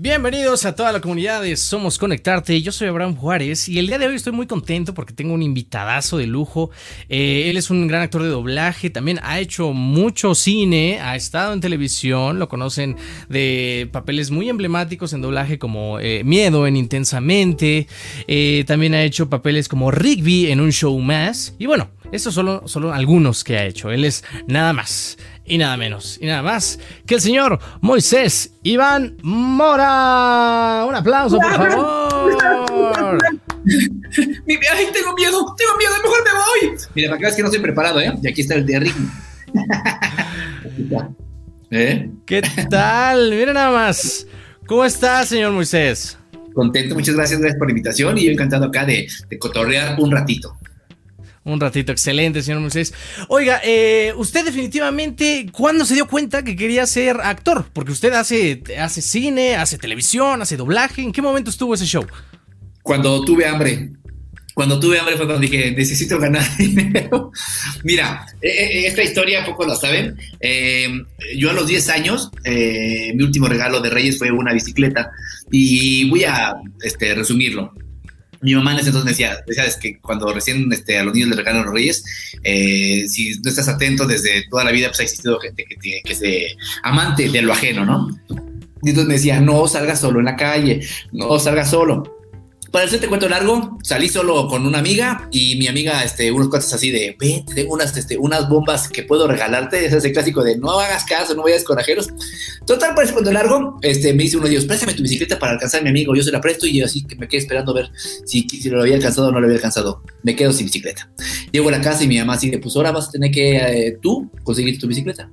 Bienvenidos a toda la comunidad de Somos Conectarte. Yo soy Abraham Juárez y el día de hoy estoy muy contento porque tengo un invitadazo de lujo. Eh, él es un gran actor de doblaje, también ha hecho mucho cine, ha estado en televisión, lo conocen de papeles muy emblemáticos en doblaje como eh, Miedo en Intensamente, eh, también ha hecho papeles como Rigby en un show más. Y bueno, estos son solo algunos que ha hecho. Él es nada más y nada menos y nada más que el señor Moisés Iván Mora. Un aplauso, por favor. Ay, tengo miedo, tengo miedo, mejor me voy. Mira, para que veas que no estoy preparado, ¿eh? Y aquí está el de Rick. ¿Eh? ¿Qué tal? Mira nada más. ¿Cómo está, señor Moisés? Contento, muchas gracias, gracias por la invitación y yo encantado acá de, de cotorrear un ratito. Un ratito, excelente, señor Moisés. Oiga, eh, usted definitivamente, ¿cuándo se dio cuenta que quería ser actor? Porque usted hace, hace cine, hace televisión, hace doblaje. ¿En qué momento estuvo ese show? Cuando tuve hambre. Cuando tuve hambre fue cuando dije, necesito ganar dinero. Mira, eh, eh, esta historia poco la saben. yo a los 10 años, mi último regalo de Reyes fue una bicicleta. Y voy a este, resumirlo mi mamá en ese entonces me decía, es que cuando recién este, a los niños les regalan los reyes, eh, si no estás atento desde toda la vida, pues ha existido gente que, tiene, que es amante de lo ajeno, ¿no? Y entonces me decía, no salgas solo en la calle, no salgas solo. Para hacerte cuento largo, salí solo con una amiga y mi amiga, este, unos cuantos así de, ven, tengo unas, este, unas bombas que puedo regalarte. Es el clásico de no hagas caso, no vayas corajeros. Total, para ese cuento largo, este, me dice uno de ellos, préstame tu bicicleta para alcanzar a mi amigo. Yo se la presto y yo así que me quedé esperando a ver si, si lo había alcanzado o no lo había alcanzado. Me quedo sin bicicleta. Llego a la casa y mi mamá dice, pues ahora vas a tener que eh, tú conseguir tu bicicleta.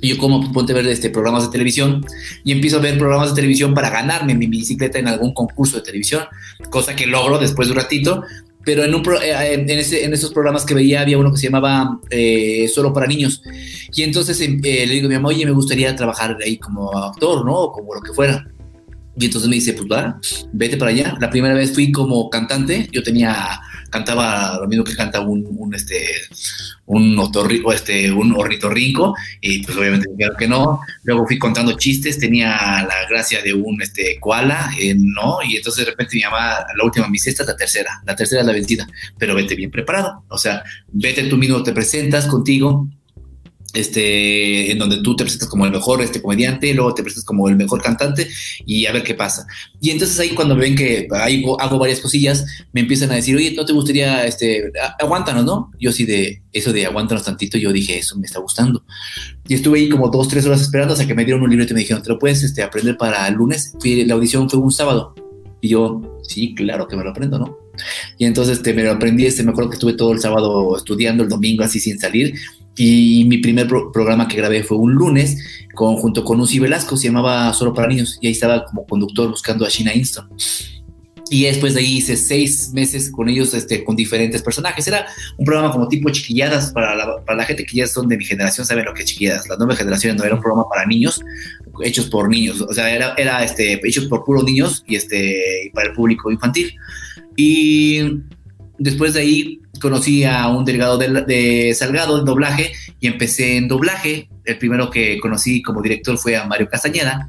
Y yo como ponte a ver este, programas de televisión y empiezo a ver programas de televisión para ganarme mi bicicleta en algún concurso de televisión, cosa que logro después de un ratito. Pero en, un eh, en, ese, en, esos programas que veía había uno que se llamaba eh, Solo para Niños. Y entonces eh, le digo a mi mamá, oye, me gustaría trabajar ahí como actor, ¿no? O como lo que fuera. Y entonces me dice, pues vete para allá. La primera vez fui como cantante, yo tenía, cantaba lo mismo que canta un, un este, un otorrico, este, un ornitorrinco, y pues obviamente dijeron que no. Luego fui contando chistes, tenía la gracia de un este, koala, eh, no, y entonces de repente mi mamá, la última, mi sexta la tercera, la tercera es la vencida, pero vete bien preparado, o sea, vete tú mismo, te presentas contigo, este, en donde tú te presentas como el mejor este, comediante, luego te presentas como el mejor cantante y a ver qué pasa. Y entonces ahí cuando ven que hago, hago varias cosillas, me empiezan a decir, oye, ¿no te gustaría, este, aguántanos, no? Yo sí de eso de aguántanos tantito, yo dije, eso me está gustando. Y estuve ahí como dos, tres horas esperando hasta que me dieron un libreto y me dijeron, ¿te lo puedes este, aprender para el lunes? la audición fue un sábado. Y yo, sí, claro que me lo aprendo, ¿no? Y entonces este, me lo aprendí, este, me acuerdo que estuve todo el sábado estudiando, el domingo así sin salir, y mi primer programa que grabé fue un lunes con, junto con Uzi Velasco, se llamaba Solo para Niños, y ahí estaba como conductor buscando a Sheena Inston. Y después de ahí hice seis meses con ellos, este, con diferentes personajes. Era un programa como tipo chiquilladas para la, para la gente que ya son de mi generación, saben lo que es chiquilladas. Las nuevas generaciones no era un programa para niños, hechos por niños. O sea, era, era este, hechos por puros niños y este, para el público infantil. Y después de ahí conocí a un delegado de, Salgado en doblaje y empecé en doblaje. El primero que conocí como director fue a Mario Castañeda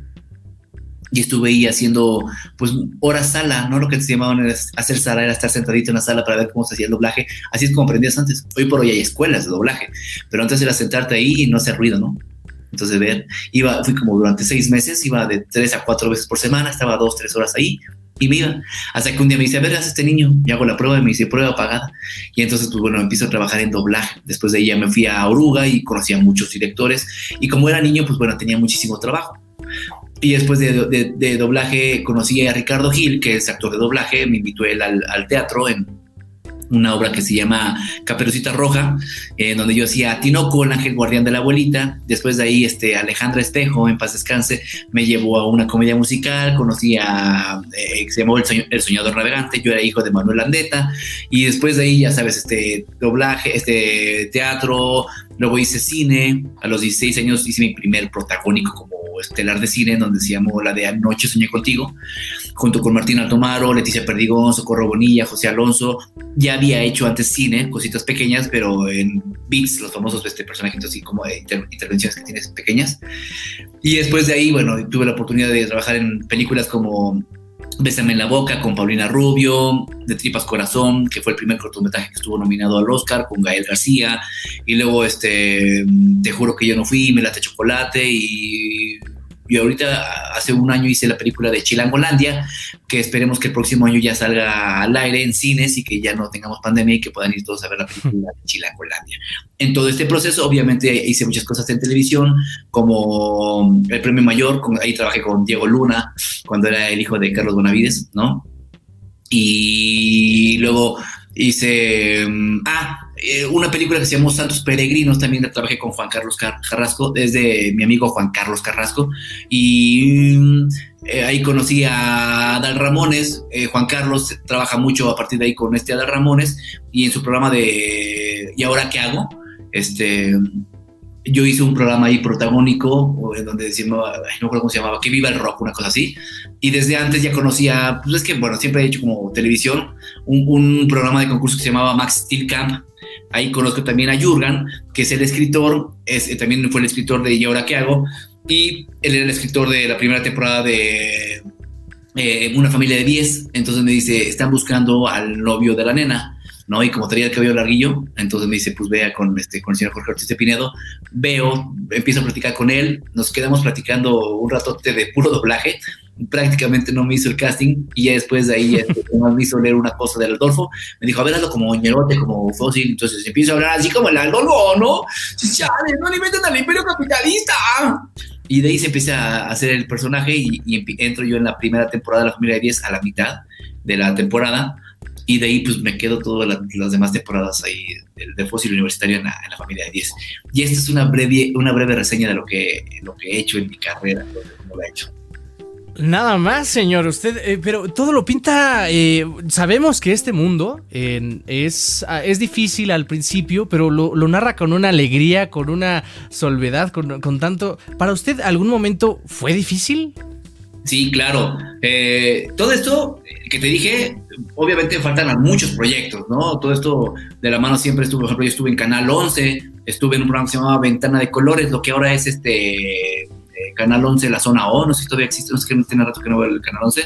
y estuve ahí haciendo pues horas sala, ¿no? Lo que se llamaban hacer sala era estar sentadito en la sala para ver cómo se hacía el doblaje. Así es como aprendías antes. Hoy por hoy hay escuelas de doblaje, pero antes era sentarte ahí y no hacer ruido, ¿no? Entonces, ver, iba, fui como durante seis meses, iba de tres a cuatro veces por semana, estaba dos, tres horas ahí, y iba. Hasta que un día me dice, a ver, haz este niño. Y hago la prueba y me dice, prueba pagada. Y entonces, pues bueno, empiezo a trabajar en doblaje. Después de ella me fui a Oruga y conocí a muchos directores. Y como era niño, pues bueno, tenía muchísimo trabajo. Y después de, de, doblaje conocí a Ricardo Gil, que es actor de doblaje. Me invitó él al, al teatro en, una obra que se llama Caperucita Roja, en donde yo hacía Tinoco, el ángel guardián de la abuelita. Después de ahí, este, Alejandra Espejo, en paz descanse, me llevó a una comedia musical. Conocí a, eh, se llamó el, Soñador Navegante, yo era hijo de Manuel Landeta. Y después de ahí, ya sabes, este, doblaje, este, teatro, luego hice cine. A los 16 años hice mi primer protagónico como estelar de cine, donde se llamó la de Anoche Soñé Contigo, junto con Martín Altomaro, Leticia Perdigón, Socorro Bonilla, José Alonso. Ya había hecho antes cine, cositas pequeñas, pero en Beats, los famosos este, personajes así como de intervenciones que tienes pequeñas. Y después de ahí, bueno, tuve la oportunidad de trabajar en películas como Bésame en la boca con Paulina Rubio, De Tripas Corazón, que fue el primer cortometraje que estuvo nominado al Oscar con Gael García, y luego este Te juro que yo no fui, Me late chocolate y y ahorita hace un año hice la película de Chilangolandia, que esperemos que el próximo año ya salga al aire en cines y que ya no tengamos pandemia y que puedan ir todos a ver la película de Chilangolandia. En todo este proceso, obviamente hice muchas cosas en televisión, como el premio mayor, ahí trabajé con Diego Luna, cuando era el hijo de Carlos Bonavides, ¿no? Y luego hice, mm, ah, eh, una película que se llamó Santos Peregrinos, también trabajé con Juan Carlos Carrasco, desde mi amigo Juan Carlos Carrasco, y mm, eh, ahí conocí a Adal Ramones, eh, Juan Carlos trabaja mucho a partir de ahí con este Adal Ramones, y en su programa de ¿Y ahora qué hago? Este, yo hice un programa ahí protagónico, donde se llamaba, no recuerdo cómo se llamaba, Que Viva el Rock, una cosa así. Y desde antes ya conocía, pues es que, bueno, siempre he hecho como televisión, un, un programa de concurso que se llamaba Max Steel Camp. Ahí conozco también a Jurgen, que es el escritor, es, eh, también fue el escritor de ¿Y ahora qué hago? Y él era el escritor de la primera temporada de eh, Una familia de 10. Entonces me dice, están buscando al novio de la nena ¿no? Y como tenía el cabello larguillo, entonces me dice, pues vea con, este, con el señor Jorge Ortiz de Pinedo, veo, empiezo a platicar con él, nos quedamos platicando un ratote de puro doblaje, prácticamente no me hizo el casting y ya después de ahí me hizo leer una cosa del Adolfo, me dijo, a ver, hazlo como ñerote, como fósil, entonces empiezo a hablar así como el Adolfo, ¿no? Chale, no le meten al imperio capitalista. Y de ahí se empieza a hacer el personaje y, y entro yo en la primera temporada de la familia de 10 a la mitad de la temporada y de ahí pues me quedo todas las demás temporadas ahí de, Fósil Universitario en la, familia de 10. Y esta es una breve, una breve reseña de lo que, lo que he hecho en mi carrera, lo, lo he hecho. Nada más, señor. Usted, eh, pero todo lo pinta. Eh, sabemos que este mundo es, ah, es difícil al principio, pero lo, narra con una alegría, con una solvedad, con, con, tanto. ¿Para usted algún momento fue difícil? Sí, claro. Eh, todo esto que te dije, obviamente faltan muchos proyectos, ¿no? Todo esto de la mano siempre estuve, por ejemplo, yo estuve en Canal 11, estuve en un programa que se llamaba Ventana de Colores, lo que ahora es este eh, Canal 11, la zona O, no sé si todavía existe, no sé que tiene rato que no veo el Canal 11,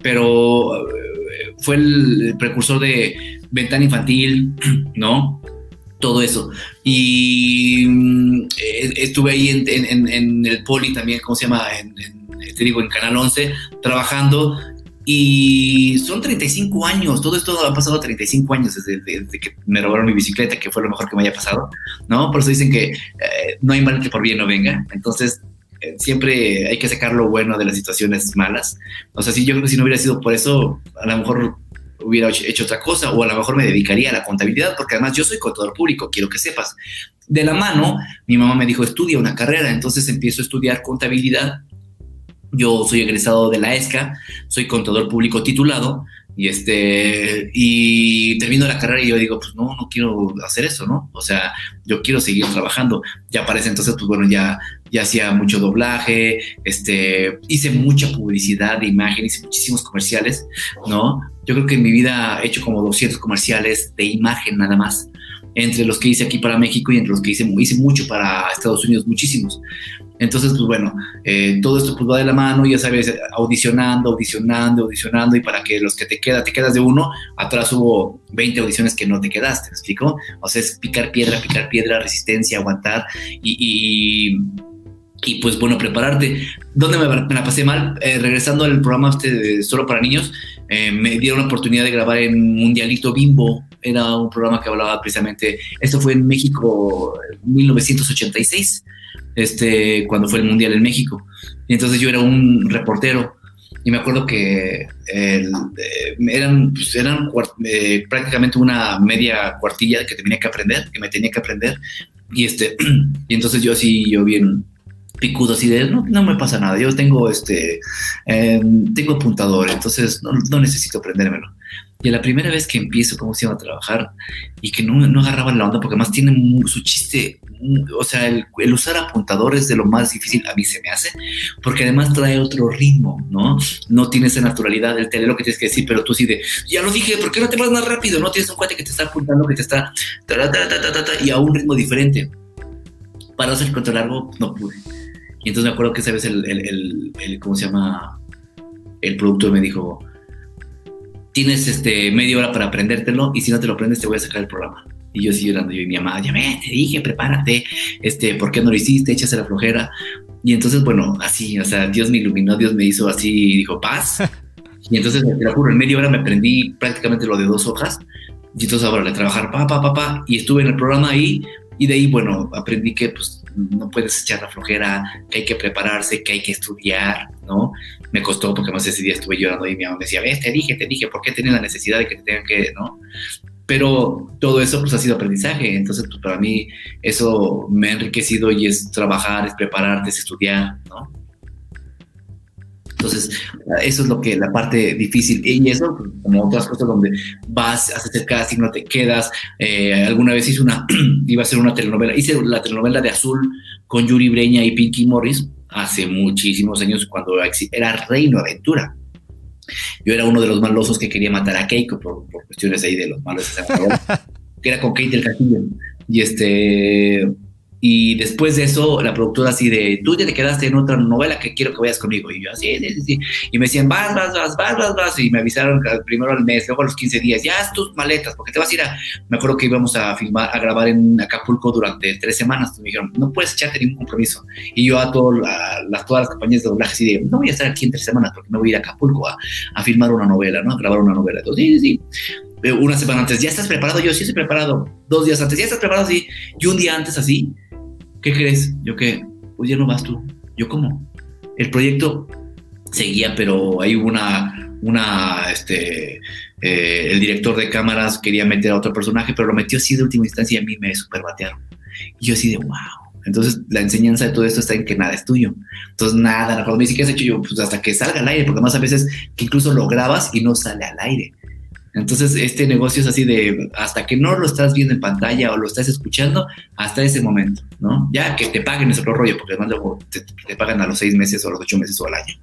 pero eh, fue el precursor de Ventana Infantil, ¿no? Todo eso. Y mm, estuve ahí en, el Poli también, ¿cómo se llama? En, te digo, en Canal 11, trabajando. Y son 35 años, todo esto ha pasado 35 años desde, que me robaron mi bicicleta, que fue lo mejor que me haya pasado, ¿no? Por eso dicen que eh, no hay mal que por bien no venga. Entonces, eh, siempre hay que sacar lo bueno de las situaciones malas. O sea, si yo creo que si no hubiera sido por eso, a lo mejor hubiera hecho otra cosa o a lo mejor me dedicaría a la contabilidad, porque además yo soy contador público, quiero que sepas. De la mano, mi mamá me dijo, estudia una carrera, entonces empiezo a estudiar contabilidad yo soy egresado de la ESCA, soy contador público titulado y este y termino la carrera y yo digo, pues no, no quiero hacer eso, ¿no? O sea, yo quiero seguir trabajando. Ya parece entonces, pues bueno, ya ya hacía mucho doblaje, este, hice mucha publicidad de imagen, hice muchísimos comerciales, ¿no? Yo creo que en mi vida he hecho como 200 comerciales de imagen nada más, entre los que hice aquí para México y entre los que hice, hice mucho para Estados Unidos, muchísimos. Entonces, pues bueno, eh, todo esto pues va de la mano, ya sabes, audicionando, audicionando, audicionando, y para que los que te quedan, te quedas de uno, atrás hubo 20 audiciones que no te quedaste, ¿me explico? O sea, es picar piedra, picar piedra, resistencia, aguantar y, y, pues bueno, prepararte. ¿Dónde me, la pasé mal? Eh, regresando al programa este Solo para Niños, eh, me dieron la oportunidad de grabar en Mundialito Bimbo, era un programa que hablaba precisamente, esto fue en México en 1986 este, cuando fue el Mundial en México. Y entonces yo era un reportero y me acuerdo que eh, eran, pues, eran eh, prácticamente una media cuartilla que tenía que aprender, que me tenía que aprender. Y, este, y entonces yo así, yo bien picudo así de, no, no me pasa nada, yo tengo este, em, tengo apuntador, entonces no, no necesito aprendérmelo. Y la primera vez que empiezo, cómo se llama, a trabajar y que no, no agarraba la onda, porque además tiene su chiste, o sea, el, usar apuntadores de lo más difícil a mí se me hace, porque además trae otro ritmo, ¿no? No tiene esa naturalidad del tele, lo que tienes que decir, pero tú sí de, ya lo dije, ¿por qué no te vas más rápido? No tienes un cuate que te está apuntando, que te está, y a un ritmo diferente. Para hacer el cuento largo, no pude. Y entonces me acuerdo que esa vez el, el, el ¿cómo se llama? El productor me dijo, tienes este media hora para aprendértelo y si no te lo aprendes te voy a sacar el programa. Y yo sigo llorando, yo y mi mamá, ya me, te dije, prepárate, este, ¿por qué no lo hiciste? Échase la flojera. Y entonces, bueno, así, o sea, Dios me iluminó, Dios me hizo así, y dijo, paz. Y entonces, te lo juro, en media hora me aprendí prácticamente lo de dos hojas. Y entonces ahora le trabajar, pa, pa, pa, pa, y estuve en el programa ahí. Y de ahí, bueno, aprendí que pues no puedes echar la flojera, que hay que prepararse, que hay que estudiar, ¿no? Me costó porque más ese día estuve llorando y mi mamá me decía, ves, te dije, te dije, ¿por qué tienes la necesidad de que te tengan que, ¿no? Pero todo eso pues ha sido aprendizaje, entonces pues, para mí eso me ha enriquecido y es trabajar, es prepararte, es estudiar, ¿no? Entonces, eso es lo que la parte difícil. Y eso, como otras cosas donde vas, haces el casting, no te quedas. Eh, alguna vez hice una, iba a hacer una telenovela, hice la telenovela de Azul con Yuri Breña y Pinky Morris hace muchísimos años cuando era Reino Aventura. Yo era uno de los malosos que quería matar a Keiko por, cuestiones ahí de los malos, que era con Kate del Castillo. Y este, y después de eso, la productora así de, tú ya te quedaste en otra novela que quiero que vayas conmigo. Y yo así, sí, sí, sí. Y me decían, vas, vas, vas, vas, vas, vas. Y me avisaron primero al mes, luego a los 15 días, ya haz tus maletas, porque te vas a ir a... Me acuerdo que íbamos a filmar, a grabar en Acapulco durante tres semanas. Y me dijeron, no puedes echarte ningún compromiso. Y yo a, todo, las, todas las compañías de doblaje así de, no voy a estar aquí en tres semanas porque me voy a ir a Acapulco a, a filmar una novela, ¿no? A grabar una novela. Entonces, sí, sí, sí. Una semana antes, ¿ya estás preparado? Yo sí estoy preparado. Dos días antes, ¿ya estás preparado? Sí. Y un día antes así ¿qué crees? Yo que, pues ya no vas tú. Yo cómo. El proyecto seguía, pero ahí hubo una, una, este, eh, el director de cámaras quería meter a otro personaje, pero lo metió así de última instancia y a mí me superbatearon. Y yo así de, wow. Entonces, la enseñanza de todo esto está en que nada es tuyo. Entonces, nada, cuando me dice, ¿qué has hecho? Yo, pues hasta que salga al aire, porque más a veces que incluso lo grabas y no sale al aire. Entonces, este negocio es así de hasta que no lo estás viendo en pantalla o lo estás escuchando, hasta ese momento, ¿no? Ya que te paguen es otro rollo, porque además luego te, pagan a los seis meses o a los ocho meses o al año,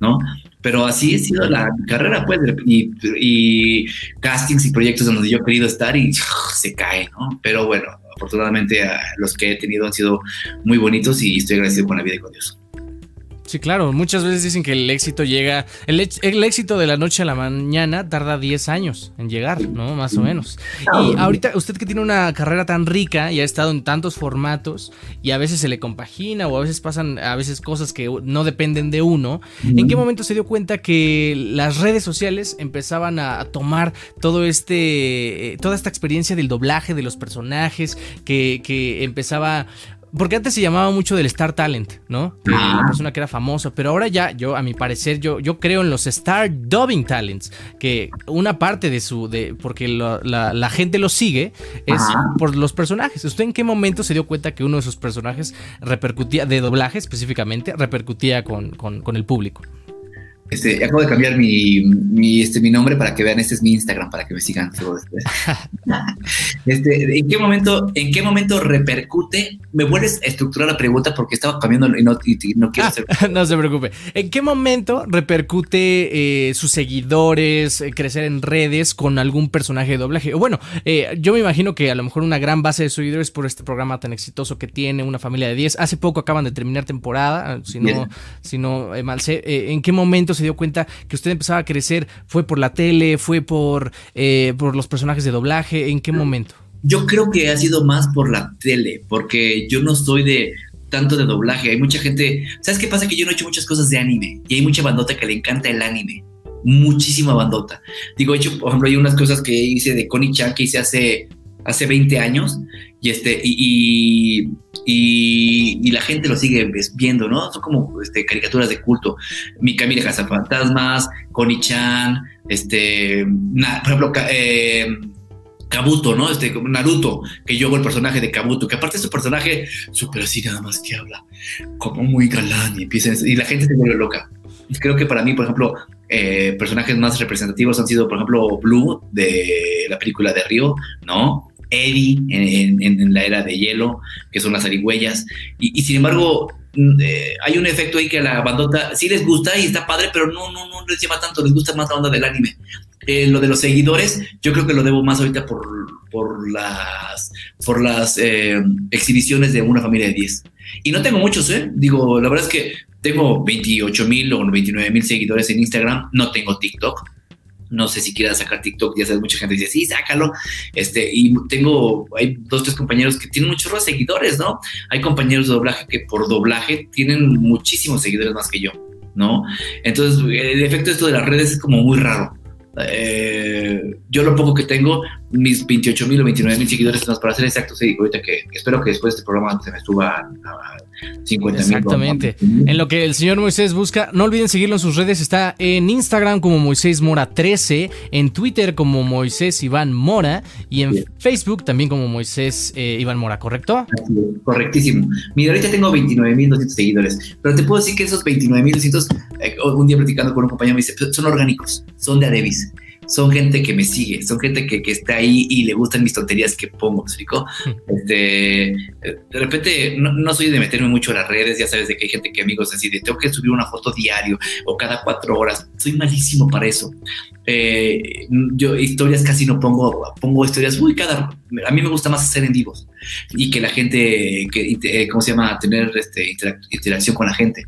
¿no? Pero así ha sido la carrera, pues, y, castings y proyectos donde yo he querido estar y se cae, ¿no? Pero bueno, afortunadamente los que he tenido han sido muy bonitos y estoy agradecido con la vida y con Dios. Sí, claro. Muchas veces dicen que el éxito llega. El, éxito de la noche a la mañana tarda 10 años en llegar, ¿no? Más o menos. Y ahorita, usted que tiene una carrera tan rica y ha estado en tantos formatos y a veces se le compagina o a veces pasan a veces cosas que no dependen de uno, ¿en qué momento se dio cuenta que las redes sociales empezaban a, tomar todo este. Eh, toda esta experiencia del doblaje de los personajes, que, que empezaba porque antes se llamaba mucho del Star Talent, ¿no? La persona que era famosa, pero ahora ya, yo, a mi parecer, yo, yo creo en los Star Dubbing Talents, que una parte de su, de, porque la, gente lo sigue, es por los personajes. ¿Usted en qué momento se dio cuenta que uno de sus personajes repercutía, de doblaje específicamente, repercutía con, con el público? Este, acabo de cambiar mi, mi, este, mi nombre para que vean, este es mi Instagram, para que me sigan este, ¿en, qué momento, ¿En qué momento repercute? Me vuelves a estructurar la pregunta porque estaba cambiando y no, no quiero hacer... no se preocupe. ¿En qué momento repercute eh, sus seguidores, eh, crecer en redes con algún personaje de doblaje? Bueno, eh, yo me imagino que a lo mejor una gran base de seguidores por este programa tan exitoso que tiene, una familia de 10. Hace poco acaban de terminar temporada, si no, si no mal sé. ¿En qué momento se dio cuenta que usted empezaba a crecer? ¿Fue por la tele? ¿Fue por, eh, por los personajes de doblaje? ¿En qué momento? Yo creo que ha sido más por la tele, porque yo no soy de tanto de doblaje. Hay mucha gente. ¿Sabes qué pasa? Que yo no he hecho muchas cosas de anime y hay mucha bandota que le encanta el anime. Muchísima bandota. Digo, he hecho, por ejemplo, hay unas cosas que hice de Connie Chan que hice hace, hace 20 años y este y, y, la gente lo sigue viendo, ¿no? Son como este, caricaturas de culto. Mi Camila Fantasmas, Connie Chan, este, por ejemplo, eh, Kabuto, ¿no? Este, Naruto, que yo hago el personaje de Kabuto, que aparte es un personaje súper así nada más que habla, como muy galán y empieza, y la gente se vuelve loca. Creo que para mí, por ejemplo, eh, personajes más representativos han sido, por ejemplo, Blue de la película de Río, ¿no? Eddie en, la era de hielo, que son las arigüeyas. Y, sin embargo, mm, eh, hay un efecto ahí que a la bandota sí les gusta y está padre, pero no, no, no les llama tanto, les gusta más la onda del anime. Eh, lo de los seguidores, yo creo que lo debo más ahorita por, por las, por las eh, exhibiciones de una familia de 10. Y no tengo muchos, ¿eh? Digo, la verdad es que tengo 28 mil o 29 mil seguidores en Instagram, no tengo TikTok no sé si quieras sacar TikTok, ya sabes, mucha gente dice, sí, sácalo. Este, y tengo, hay dos, tres compañeros que tienen muchos seguidores, ¿no? Hay compañeros de doblaje que por doblaje tienen muchísimos seguidores más que yo, ¿no? Entonces, el efecto de esto de las redes es como muy raro. Eh, yo lo poco que tengo, mis 28 mil o 29 mil seguidores, para ser exactos, sí, ahorita que espero que después de este programa se me suba a, 50 Exactamente. En lo que el señor Moisés busca, no olviden seguirlo en sus redes. Está en Instagram como Moisés Mora 13, en Twitter como Moisés Iván Mora y en Facebook también como Moisés eh, Iván Mora, ¿correcto? correctísimo. Mira, ahorita tengo 29.200 seguidores, pero te puedo decir que esos 29.200, eh, un día platicando con un compañero me dice, son orgánicos, son de Adebis son gente que me sigue, son gente que, que está ahí y le gustan mis tonterías que pongo, ¿me explico? Este, de repente no, soy de meterme mucho en las redes, ya sabes de que hay gente que amigos así de tengo que subir una foto diario o cada cuatro horas, soy malísimo para eso. Eh, yo historias casi no pongo, pongo historias, uy, cada, a mí me gusta más hacer en vivos y que la gente, que, eh, ¿cómo se llama? Tener este, interacción con la gente.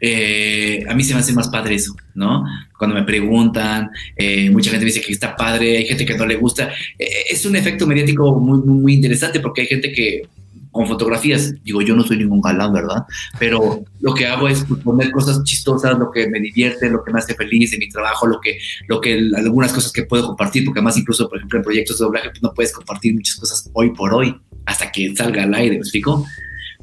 Eh, a mí se me hace más padre eso, ¿no? Cuando me preguntan, eh, mucha gente me dice que está padre, hay gente que no le gusta. Eh, es un efecto mediático muy, muy, interesante porque hay gente que con fotografías, digo, yo no soy ningún galán, ¿verdad? Pero lo que hago es pues, poner cosas chistosas, lo que me divierte, lo que me hace feliz de mi trabajo, lo que, lo que, algunas cosas que puedo compartir, porque además incluso, por ejemplo, en proyectos de doblaje, pues no puedes compartir muchas cosas hoy por hoy, hasta que salga al aire, ¿me explico?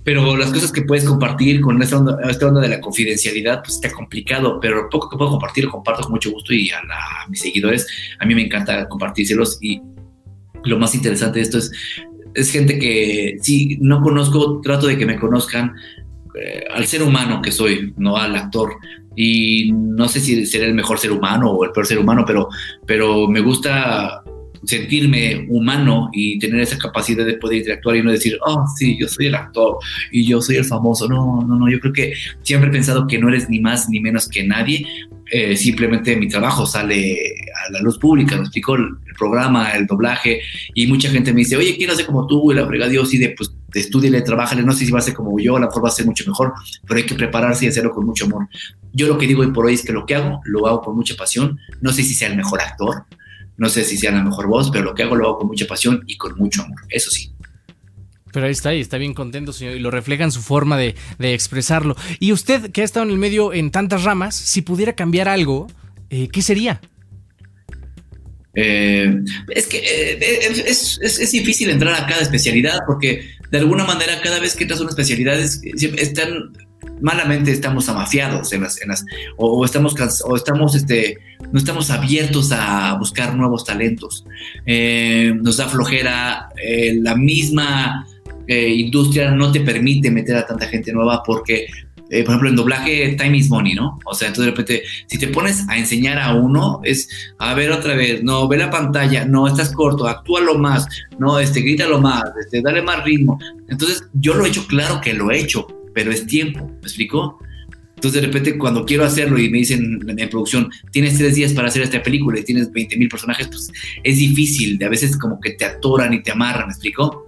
Pero las cosas que puedes compartir con esta onda, de la confidencialidad, pues está complicado, pero poco que puedo compartir lo comparto con mucho gusto y a, mis seguidores, a mí me encanta compartírselos y lo más interesante de esto es, es gente que si no conozco, trato de que me conozcan eh, al ser humano que soy, no al actor. Y no sé si seré el mejor ser humano o el peor ser humano, pero, pero me gusta sentirme humano y tener esa capacidad de poder interactuar y no decir, oh, sí, yo soy el actor y yo soy el famoso. No, no, no, yo creo que siempre he pensado que no eres ni más ni menos que nadie. Eh, simplemente mi trabajo sale a la luz pública, me explico el, programa, el doblaje, y mucha gente me dice, oye, quiero ser como tú, y la frega Dios, y de, pues, estudiale, trabájale, no sé si va a ser como yo, a lo mejor va a ser mucho mejor, pero hay que prepararse y hacerlo con mucho amor. Yo lo que digo hoy por hoy es que lo que hago, lo hago con mucha pasión, no sé si sea el mejor actor, no sé si sea la mejor voz, pero lo que hago lo hago con mucha pasión y con mucho amor, eso sí. Pero ahí está, y está bien contento, señor, y lo refleja en su forma de, expresarlo. Y usted, que ha estado en el medio en tantas ramas, si pudiera cambiar algo, eh, ¿qué sería? Eh, es que eh, es, difícil entrar a cada especialidad porque de alguna manera cada vez que entras a una especialidad están malamente estamos amafiados en las, en las o, estamos o estamos este no estamos abiertos a buscar nuevos talentos eh, nos da flojera eh, la misma eh, industria no te permite meter a tanta gente nueva porque por ejemplo, en doblaje, time is money, ¿no? O sea, entonces de repente, si te pones a enseñar a uno, es, a ver otra vez, no, ve la pantalla, no, estás corto, actúalo más, no, este, grítalo más, este, dale más ritmo. Entonces, yo lo he hecho, claro que lo he hecho, pero es tiempo, ¿me explico? Entonces de repente cuando quiero hacerlo y me dicen en producción, tienes tres días para hacer esta película y tienes 20 mil personajes, pues es difícil, de a veces como que te atoran y te amarran, ¿me explico?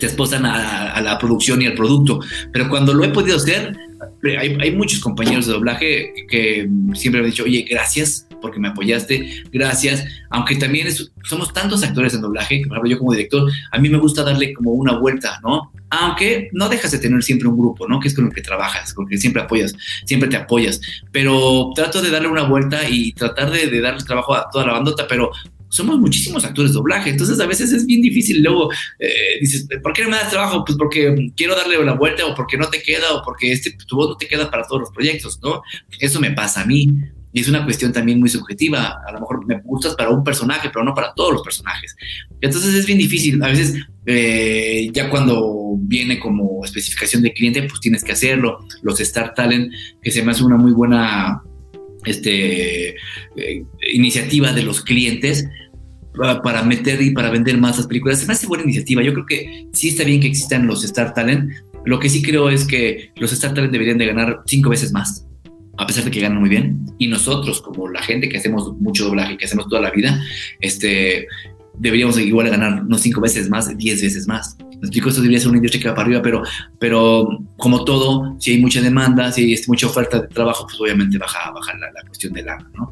Te esposan a, la producción y al producto, pero cuando lo he podido hacer, hay, hay muchos compañeros de doblaje que, siempre me han dicho, oye, gracias porque me apoyaste, gracias, aunque también somos tantos actores en doblaje, por ejemplo, yo como director, a mí me gusta darle como una vuelta, ¿no? Aunque no dejas de tener siempre un grupo, ¿no? Que es con el que trabajas, con el que siempre apoyas, siempre te apoyas, pero trato de darle una vuelta y tratar de, darle trabajo a toda la bandota, pero somos muchísimos actores de doblaje, entonces a veces es bien difícil. Luego eh, dices, ¿por qué no me das trabajo? Pues porque quiero darle una vuelta o porque no te queda o porque este, tu voz no te queda para todos los proyectos, ¿no? Eso me pasa a mí. Y es una cuestión también muy subjetiva. A lo mejor me gustas para un personaje, pero no para todos los personajes. Entonces es bien difícil. A veces eh, ya cuando viene como especificación de cliente, pues tienes que hacerlo. Los Star Talent, que se me hace una muy buena este, eh, iniciativa de los clientes para, meter y para vender más las películas. Se me hace buena iniciativa. Yo creo que sí está bien que existan los Star Talent. Lo que sí creo es que los Star Talent deberían de ganar cinco veces más, a pesar de que ganan muy bien. Y nosotros, como la gente que hacemos mucho doblaje, que hacemos toda la vida, este, deberíamos igual ganar no cinco veces más, diez veces más. Me explico, esto debería ser una industria que va para arriba, pero, pero como todo, si hay mucha demanda, si hay mucha oferta de trabajo, pues obviamente baja, baja la, cuestión del lana, ¿no?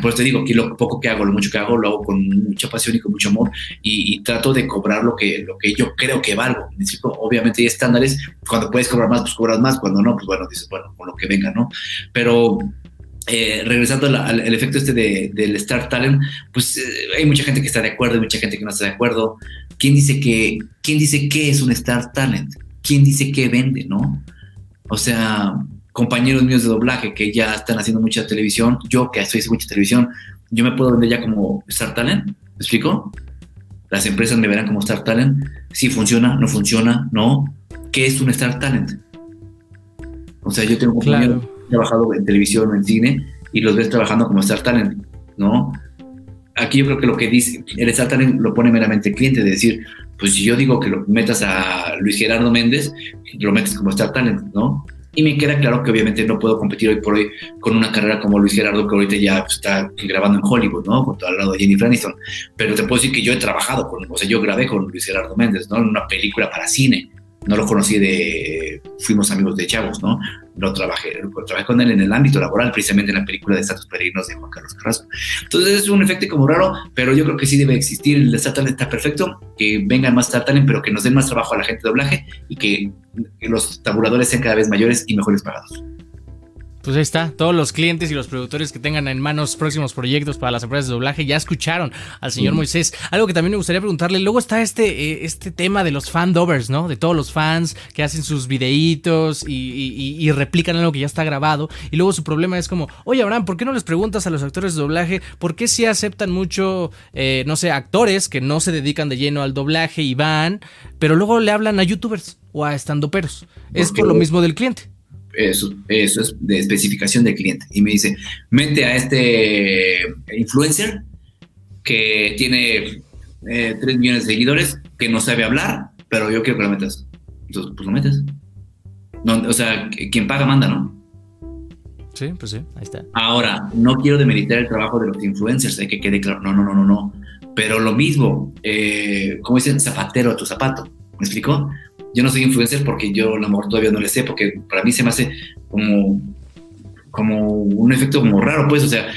Por eso te digo que lo poco que hago, lo mucho que hago, lo hago con mucha pasión y con mucho amor y, trato de cobrar lo que, lo que yo creo que valgo. ¿Me explico? Obviamente hay estándares, cuando puedes cobrar más, pues cobras más, cuando no, pues bueno, dices, bueno, con lo que venga, ¿no? Pero eh, regresando al, efecto este del Star Talent, pues eh, hay mucha gente que está de acuerdo y mucha gente que no está de acuerdo. ¿Quién dice que, quién dice qué es un Star Talent? ¿Quién dice qué vende, no? O sea, compañeros míos de doblaje que ya están haciendo mucha televisión, yo que estoy haciendo mucha televisión, yo me puedo vender ya como Star Talent, ¿me explico? Las empresas me verán como Star Talent, si funciona, no funciona, no. ¿Qué es un Star Talent? O sea, yo tengo compañeros trabajado en televisión o en cine y los ves trabajando como Star Talent, ¿no? Aquí yo creo que lo que dice el Star Talent lo pone meramente el cliente, de decir, pues si yo digo que lo metas a Luis Gerardo Méndez, lo metes como Star Talent, ¿no? Y me queda claro que obviamente no puedo competir hoy por hoy con una carrera como Luis Gerardo, que ahorita ya está grabando en Hollywood, ¿no? Todo al lado de Jennifer Aniston. Pero te puedo decir que yo he trabajado con, o sea, yo grabé con Luis Gerardo Méndez, ¿no? En una película para cine. No lo conocí de, fuimos amigos de chavos, ¿no? Lo trabajé, trabajé con él en el ámbito laboral, precisamente en la película de Estatus Peregrinos de Juan Carlos Carrasco. Entonces es un efecto como raro, pero yo creo que sí debe existir. El Star Talent está perfecto, que vengan más Star Talent, pero que nos den más trabajo a la gente de doblaje y que los tabuladores sean cada vez mayores y mejores pagados. Pues ahí está, todos los clientes y los productores que tengan en manos próximos proyectos para las empresas de doblaje ya escucharon al señor Moisés. Algo que también me gustaría preguntarle, luego está este, eh, este tema de los fandovers, ¿no? De todos los fans que hacen sus videitos y, replican algo que ya está grabado. Y luego su problema es como, oye Abraham, ¿por qué no les preguntas a los actores de doblaje por qué si aceptan mucho, eh, no sé, actores que no se dedican de lleno al doblaje y van, pero luego le hablan a youtubers o a estandoperos? Es por lo mismo del cliente eso, eso es de especificación del cliente. Y me dice, mete a este influencer que tiene eh, 3 millones de seguidores, que no sabe hablar, pero yo quiero que lo metas. Entonces, pues lo metes. o sea, quien paga manda, ¿no? Sí, pues sí, ahí está. Ahora, no quiero demeritar el trabajo de los influencers, hay que quede claro. No, no, no, no, no. Pero lo mismo, eh, como dicen, zapatero a tu zapato. ¿Me explicó? Yo no soy influencer porque yo el amor todavía no le sé, porque para mí se me hace como, como un efecto como raro, pues, o sea,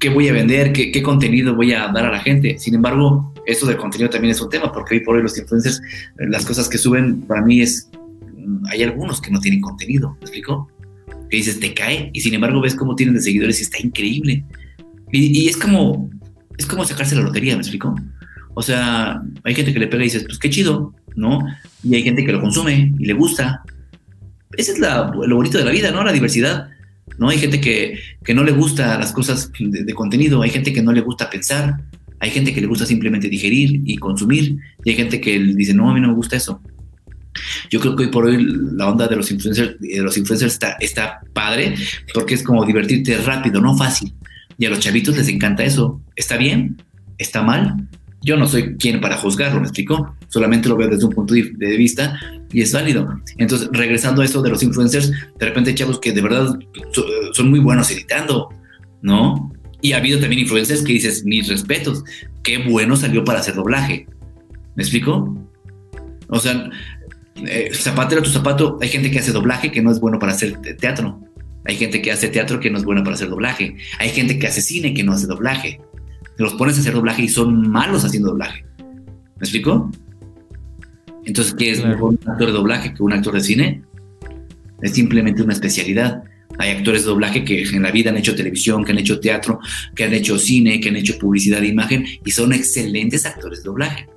¿qué voy a vender? ¿Qué, ¿Qué, contenido voy a dar a la gente? Sin embargo, eso del contenido también es un tema, porque hoy por hoy los influencers, las cosas que suben, para mí es, hay algunos que no tienen contenido, ¿me explico? Que dices, te cae, y sin embargo ves cómo tienen de seguidores y está increíble. Y, y es como, es como sacarse la lotería, ¿me explico? O sea, hay gente que le pega y dices, pues qué chido, ¿no? Y hay gente que lo consume y le gusta. Ese es lo bonito de la vida, ¿no? La diversidad. ¿no? Hay gente que, no le gusta las cosas de, contenido, hay gente que no le gusta pensar, hay gente que le gusta simplemente digerir y consumir, y hay gente que dice, no, a mí no me gusta eso. Yo creo que hoy por hoy la onda de los influencers, de los influencers está, está padre, porque es como divertirte rápido, no fácil. Y a los chavitos les encanta eso. ¿Está bien? ¿Está mal? Yo no soy quien para juzgarlo, ¿me explico? Solamente lo veo desde un punto de vista y es válido. Entonces, regresando a eso de los influencers, de repente hay chavos que de verdad son muy buenos editando, ¿no? Y ha habido también influencers que dices, mis respetos, qué bueno salió para hacer doblaje. ¿Me explico? O sea, eh, zapatero tu zapato, hay gente que hace doblaje que no es bueno para hacer teatro. Hay gente que hace teatro que no es bueno para hacer doblaje. Hay gente que hace cine que no hace doblaje los pones a hacer doblaje y son malos haciendo doblaje. ¿Me explico? Entonces, ¿qué es mejor un actor de doblaje que un actor de cine? Es simplemente una especialidad. Hay actores de doblaje que en la vida han hecho televisión, que han hecho teatro, que han hecho cine, que han hecho publicidad de imagen y son excelentes actores de doblaje.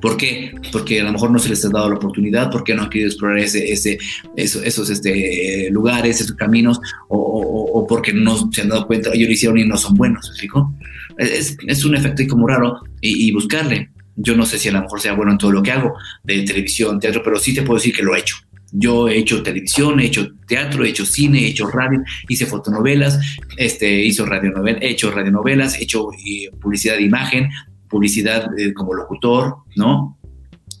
¿Por qué? Porque a lo mejor no se les ha dado la oportunidad, porque no han querido explorar ese, ese, esos, este, lugares, esos caminos, o, porque no se han dado cuenta, ellos lo hicieron y no son buenos, ¿me explico? Es, es, un efecto ahí como raro y, buscarle. Yo no sé si a lo mejor sea bueno en todo lo que hago, de televisión, teatro, pero sí te puedo decir que lo he hecho. Yo he hecho televisión, he hecho teatro, he hecho cine, he hecho radio, hice fotonovelas, este, hizo he hecho radionovelas, he hecho eh, publicidad de imagen, publicidad eh, como locutor, ¿no?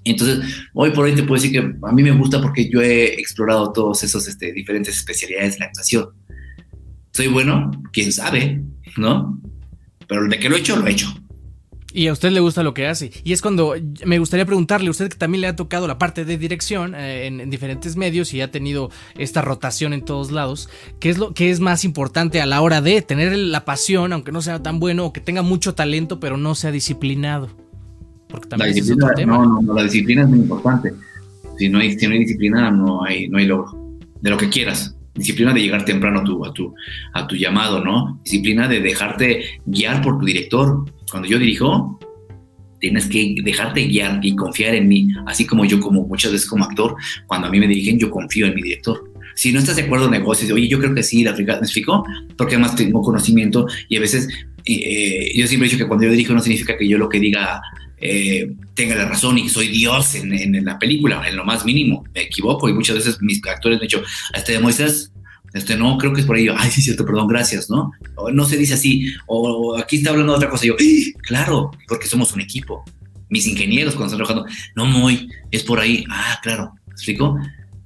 Entonces, hoy por hoy te puedo decir que a mí me gusta porque yo he explorado todos esos este, diferentes especialidades de la actuación. ¿Soy bueno? ¿Quién sabe? ¿No? Pero de que lo he hecho, lo he hecho. Y a usted le gusta lo que hace. Y es cuando me gustaría preguntarle, usted que también le ha tocado la parte de dirección eh, en, diferentes medios y ha tenido esta rotación en todos lados, ¿qué es lo que es más importante a la hora de tener la pasión, aunque no sea tan bueno, o que tenga mucho talento, pero no sea disciplinado? Porque también la disciplina, No, no, la disciplina es muy importante. Si no hay, si no hay disciplina, no hay, no hay logro. De lo que quieras disciplina de llegar temprano a tu, a tu, a tu llamado, ¿no? Disciplina de dejarte guiar por tu director. Cuando yo dirijo, tienes que dejarte guiar y confiar en mí, así como yo como muchas veces como actor, cuando a mí me dirigen, yo confío en mi director. Si no estás de acuerdo en negocios, oye, yo creo que sí, la ¿me explico? Porque además tengo conocimiento y a veces, eh, yo siempre he dicho que cuando yo dirijo no significa que yo lo que diga eh, tenga la razón y soy Dios en, la película, en lo más mínimo. Me equivoco y muchas veces mis actores me han dicho, este de este no, creo que es por ahí. Ay, sí, cierto, perdón, gracias, ¿no? No se dice así, o aquí está hablando de otra cosa. yo, claro, porque somos un equipo. Mis ingenieros cuando están trabajando, no, muy, es por ahí. Ah, claro, ¿me explico?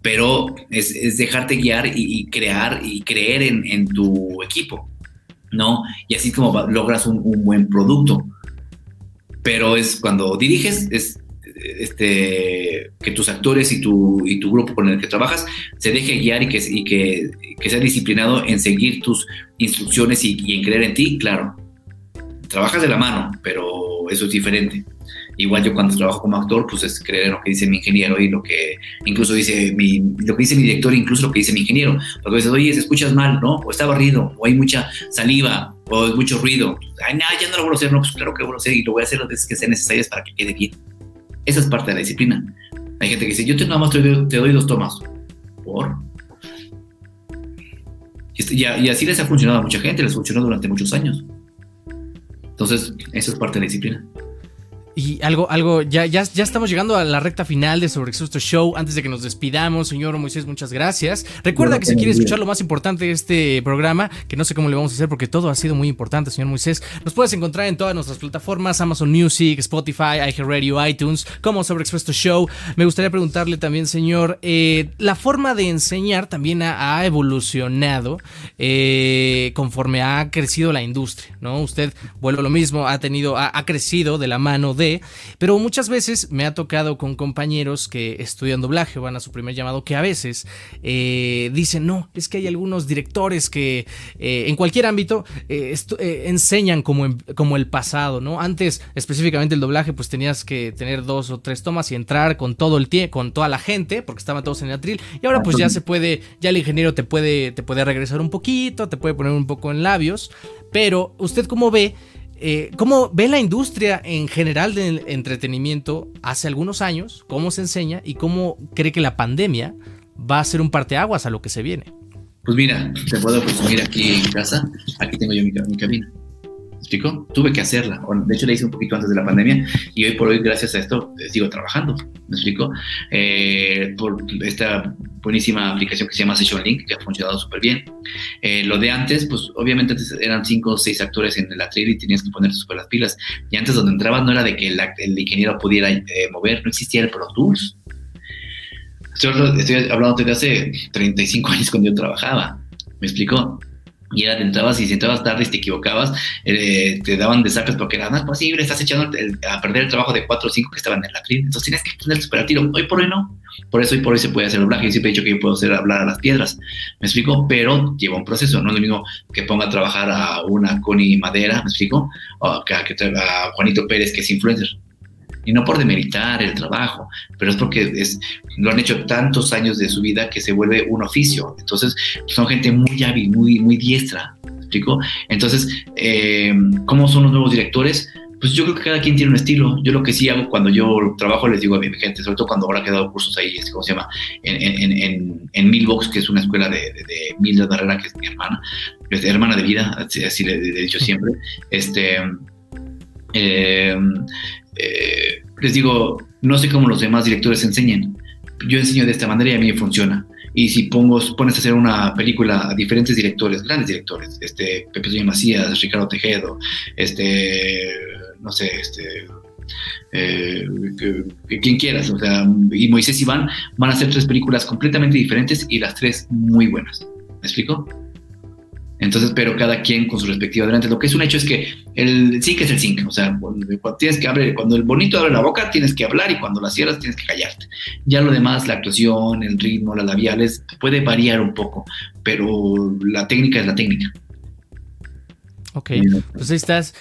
Pero es, dejarte guiar y, crear y creer en, tu equipo, ¿no? Y así como logras un buen producto pero es cuando diriges, es este, que tus actores y tu, y tu grupo con el que trabajas se deje guiar y que, y que, que sea disciplinado en seguir tus instrucciones y, y, en creer en ti, claro. Trabajas de la mano, pero eso es diferente. Igual yo cuando trabajo como actor, pues es creer en lo que dice mi ingeniero y lo que incluso dice mi, lo que dice mi director, incluso lo que dice mi ingeniero. Porque dices, oye, se escuchas mal, ¿no? O está barrido, o hay mucha saliva, o hay mucho ruido. Ay, no, ya no lo voy a hacer, no, pues claro que lo voy a hacer y lo voy a hacer las veces que sean necesarias para que quede bien. Esa es parte de la disciplina. Hay gente que dice, yo te, nada más te te doy dos tomas. ¿Por? Y, y así les ha funcionado a mucha gente, les funcionó durante muchos años. Entonces, eso es parte de la disciplina. Y algo, algo, ya, ya, ya estamos llegando a la recta final de Sobre Exhausto Show. Antes de que nos despidamos, señor Moisés, muchas gracias. Recuerda que si quiere escuchar lo más importante de este programa, que no sé cómo le vamos a hacer porque todo ha sido muy importante, señor Moisés, nos puedes encontrar en todas nuestras plataformas: Amazon Music, Spotify, iHeartRadio, iTunes, como Sobre Exhausto Show. Me gustaría preguntarle también, señor, eh, la forma de enseñar también ha, ha evolucionado eh, conforme ha crecido la industria, ¿no? Usted, vuelvo a lo mismo, ha tenido, ha, ha crecido de la mano de, pero muchas veces me ha tocado con compañeros que estudian doblaje van a su primer llamado que a veces eh, dicen, no, es que hay algunos directores que eh, en cualquier ámbito eh, enseñan como, como el pasado, ¿no? Antes, específicamente el doblaje, pues tenías que tener dos o tres tomas y entrar con todo el tiempo, con toda la gente, porque estaban todos en el atril, y ahora pues ya se puede, ya el ingeniero te puede, te puede regresar un poquito, te puede poner un poco en labios, pero usted como ve, eh, ¿Cómo ve la industria en general del entretenimiento hace algunos años? ¿Cómo se enseña? ¿Y cómo cree que la pandemia va a ser un parteaguas a lo que se viene? Pues mira, te puedo presumir aquí en casa. Aquí tengo yo mi, mi cabina explico? Tuve que hacerla. De hecho, la hice un poquito antes de la pandemia y hoy por hoy, gracias a esto, eh, sigo trabajando. ¿Me explico? Eh, por esta buenísima aplicación que se llama Session Link, que ha funcionado súper bien. Eh, lo de antes, pues obviamente antes eran cinco o seis actores en el atril y tenías que ponerte súper las pilas. Y antes donde entrabas no era de que el, ingeniero pudiera mover, no existía el Pro Tools. Estoy, hablando desde hace 35 años cuando yo trabajaba. ¿Me explico? Y era, entrabas y si entrabas tarde y te equivocabas, eh, te daban desastres porque era más posible, estás echando el, a perder el trabajo de cuatro o cinco que estaban en la atril. Entonces tienes que poner super tiro. Hoy por hoy no. Por eso hoy por hoy se puede hacer doblaje. Yo siempre he dicho que yo puedo hacer hablar a las piedras. Me explico, pero lleva un proceso. No es lo mismo que ponga a trabajar a una Connie Madera, me explico, o que a Juanito Pérez, que es influencer y no por demeritar el trabajo, pero es porque es, lo han hecho tantos años de su vida que se vuelve un oficio. Entonces, son gente muy hábil, muy, muy diestra. ¿me ¿Explico? Entonces, eh, ¿cómo son los nuevos directores? Pues yo creo que cada quien tiene un estilo. Yo lo que sí hago cuando yo trabajo, les digo a mi gente, sobre todo cuando ahora he dado cursos ahí, ¿cómo se llama? En, en, en, en Milbox, que es una escuela de, de, de Milda Barrera, que es mi hermana, es hermana de vida, así, así le, le, he dicho siempre. Este, eh, eh, les digo, no sé cómo los demás directores enseñan, yo enseño de esta manera y a mí me funciona. Y si pongo, pones a hacer una película a diferentes directores, grandes directores, este, Pepe Toño Macías, Ricardo Tejedo, este, no sé, este, eh, quien quieras, o sea, y Moisés Iván van a hacer tres películas completamente diferentes y las tres muy buenas. ¿Me explico? Entonces, pero cada quien con su respectiva adelante. Lo que es un hecho es que el zinc es el zinc. O sea, cuando, tienes que abrir, cuando el bonito abre la boca, tienes que hablar y cuando la cierras, tienes que callarte. Ya lo demás, la actuación, el ritmo, las labiales, puede variar un poco, pero la técnica es la técnica. Ok, pues ahí estás.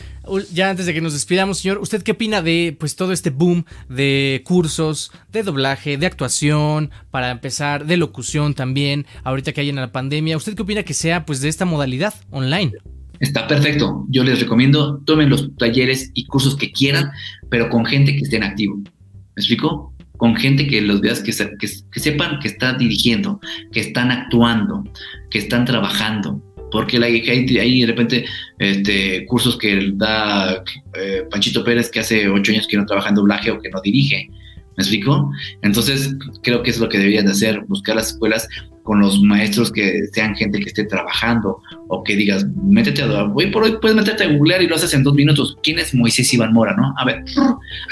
Ya antes de que nos despidamos, señor, ¿usted qué opina de pues todo este boom de cursos, de doblaje, de actuación, para empezar, de locución también, ahorita que hay en la pandemia? ¿Usted qué opina que sea pues de esta modalidad online? Está perfecto. Yo les recomiendo, tomen los talleres y cursos que quieran, pero con gente que esté en activo. ¿Me explico? Con gente que los veas, que, que sepan que está dirigiendo, que están actuando, que están trabajando porque hay, hay, de repente este, cursos que da eh, Panchito Pérez que hace ocho años que no trabaja en doblaje o que no dirige. ¿Me explico? Entonces, creo que es lo que deberían de hacer, buscar las escuelas con los maestros que sean gente que esté trabajando o que digas, métete a, hoy por hoy puedes meterte a googlear y lo haces en dos minutos. ¿Quién es Moisés Iván Mora, no? A ver,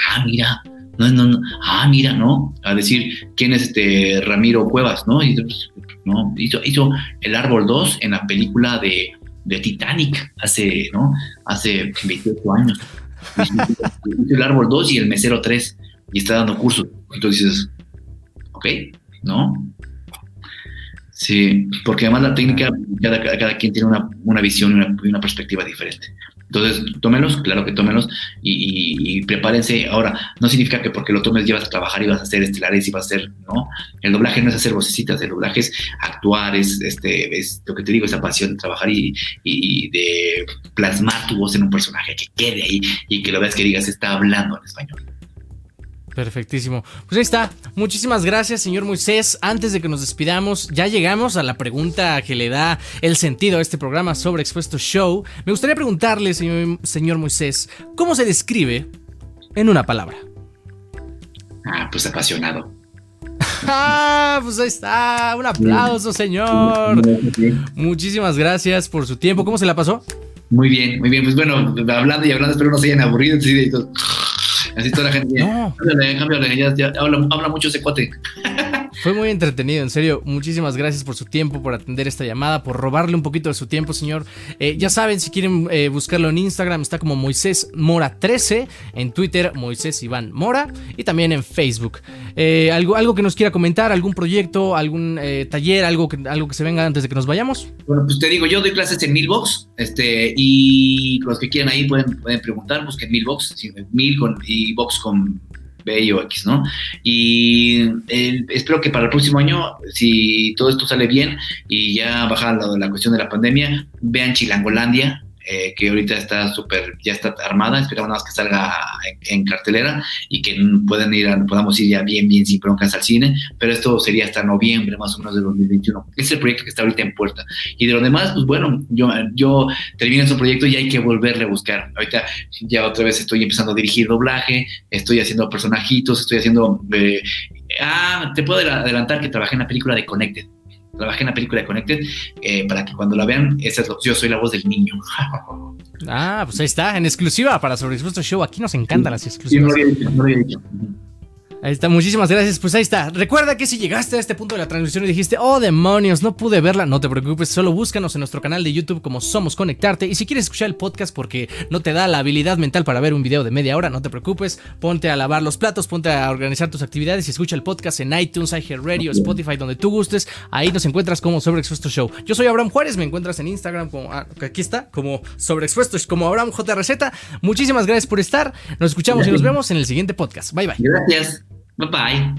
ah, mira, no, no, no, ah, mira, ¿no? A decir, ¿quién es este Ramiro Cuevas, no? Y pues, ¿no? Hizo, hizo El Árbol 2 en la película de, de Titanic hace, ¿no? Hace 28 años. hizo El Árbol 2 y El Mesero 3 y está dando cursos. Entonces ok, ¿no? Sí, porque además la técnica, cada, cada quien tiene una, una visión y una, una, perspectiva diferente. Entonces, tómenlos, claro que tómenlos y, prepárense. Ahora, no significa que porque lo tomes ya vas a trabajar y vas a hacer estelares y vas a hacer, ¿no? El doblaje no es hacer vocecitas, el doblaje es actuar, es, este, es lo que te digo, esa pasión de trabajar y, y de plasmar tu voz en un personaje que quede ahí y que lo veas que digas, está hablando en español. Perfectísimo. Pues ahí está. Muchísimas gracias, señor Moisés. Antes de que nos despidamos, ya llegamos a la pregunta que le da el sentido a este programa sobre Expuesto Show. Me gustaría preguntarle, señor, señor Moisés, ¿cómo se describe en una palabra? Ah, pues apasionado. ah, pues ahí está. Un aplauso, señor. Muchísimas gracias por su tiempo. ¿Cómo se la pasó? Muy bien, muy bien. Pues bueno, hablando y hablando, espero no se hayan aburrido. Así toda la gente. No. Cámbiale, ya, ya, habla, habla mucho ese cuate. Fue muy entretenido, en serio. Muchísimas gracias por su tiempo, por atender esta llamada, por robarle un poquito de su tiempo, señor. Eh, ya saben, si quieren eh, buscarlo en Instagram, está como Moisés Mora 13, en Twitter Moisés Iván Mora y también en Facebook. Eh, algo, algo que nos quiera comentar, algún proyecto, algún taller, algo que, algo que se venga antes de que nos vayamos. Bueno, pues te digo, yo doy clases en Milbox, este, y los que quieran ahí pueden, pueden preguntar, busquen Milbox, Mil con, y Box con B o X, ¿no? Y espero que para el próximo año, si todo esto sale bien y ya baja la, la cuestión de la pandemia, vean Chilangolandia, eh, que ahorita está súper, ya está armada, esperamos nada más que salga en, cartelera y que puedan ir podamos ir ya bien, bien sin broncas al cine, pero esto sería hasta noviembre más o menos de 2021. Es el proyecto que está ahorita en puerta. Y de lo demás, pues bueno, yo, yo termino ese proyecto y hay que volverle a buscar. Ahorita ya otra vez estoy empezando a dirigir doblaje, estoy haciendo personajitos, estoy haciendo... Eh, ah, te puedo adelantar que trabajé en la película de Connected trabajé en la película de Connected, eh, para que cuando la vean, esa es lo, yo soy la voz del niño. ah, pues ahí está, en exclusiva para Sobre Show. Aquí nos encantan las exclusivas. no lo dicho. Ahí está, muchísimas gracias. Pues ahí está. Recuerda que si llegaste a este punto de la transmisión y dijiste, oh demonios, no pude verla, no te preocupes, solo búscanos en nuestro canal de YouTube como Somos Conectarte. Y si quieres escuchar el podcast porque no te da la habilidad mental para ver un video de media hora, no te preocupes, ponte a lavar los platos, ponte a organizar tus actividades y escucha el podcast en iTunes, iHeartRadio, Spotify, donde tú gustes. Ahí nos encuentras como Sobreexpuesto Show. Yo soy Abraham Juárez, me encuentras en Instagram como, ah, aquí está, como Sobreexpuesto, como Abraham JRZ. Muchísimas gracias por estar. Nos escuchamos y nos vemos en el siguiente podcast. Bye bye. Gracias. Bye bye.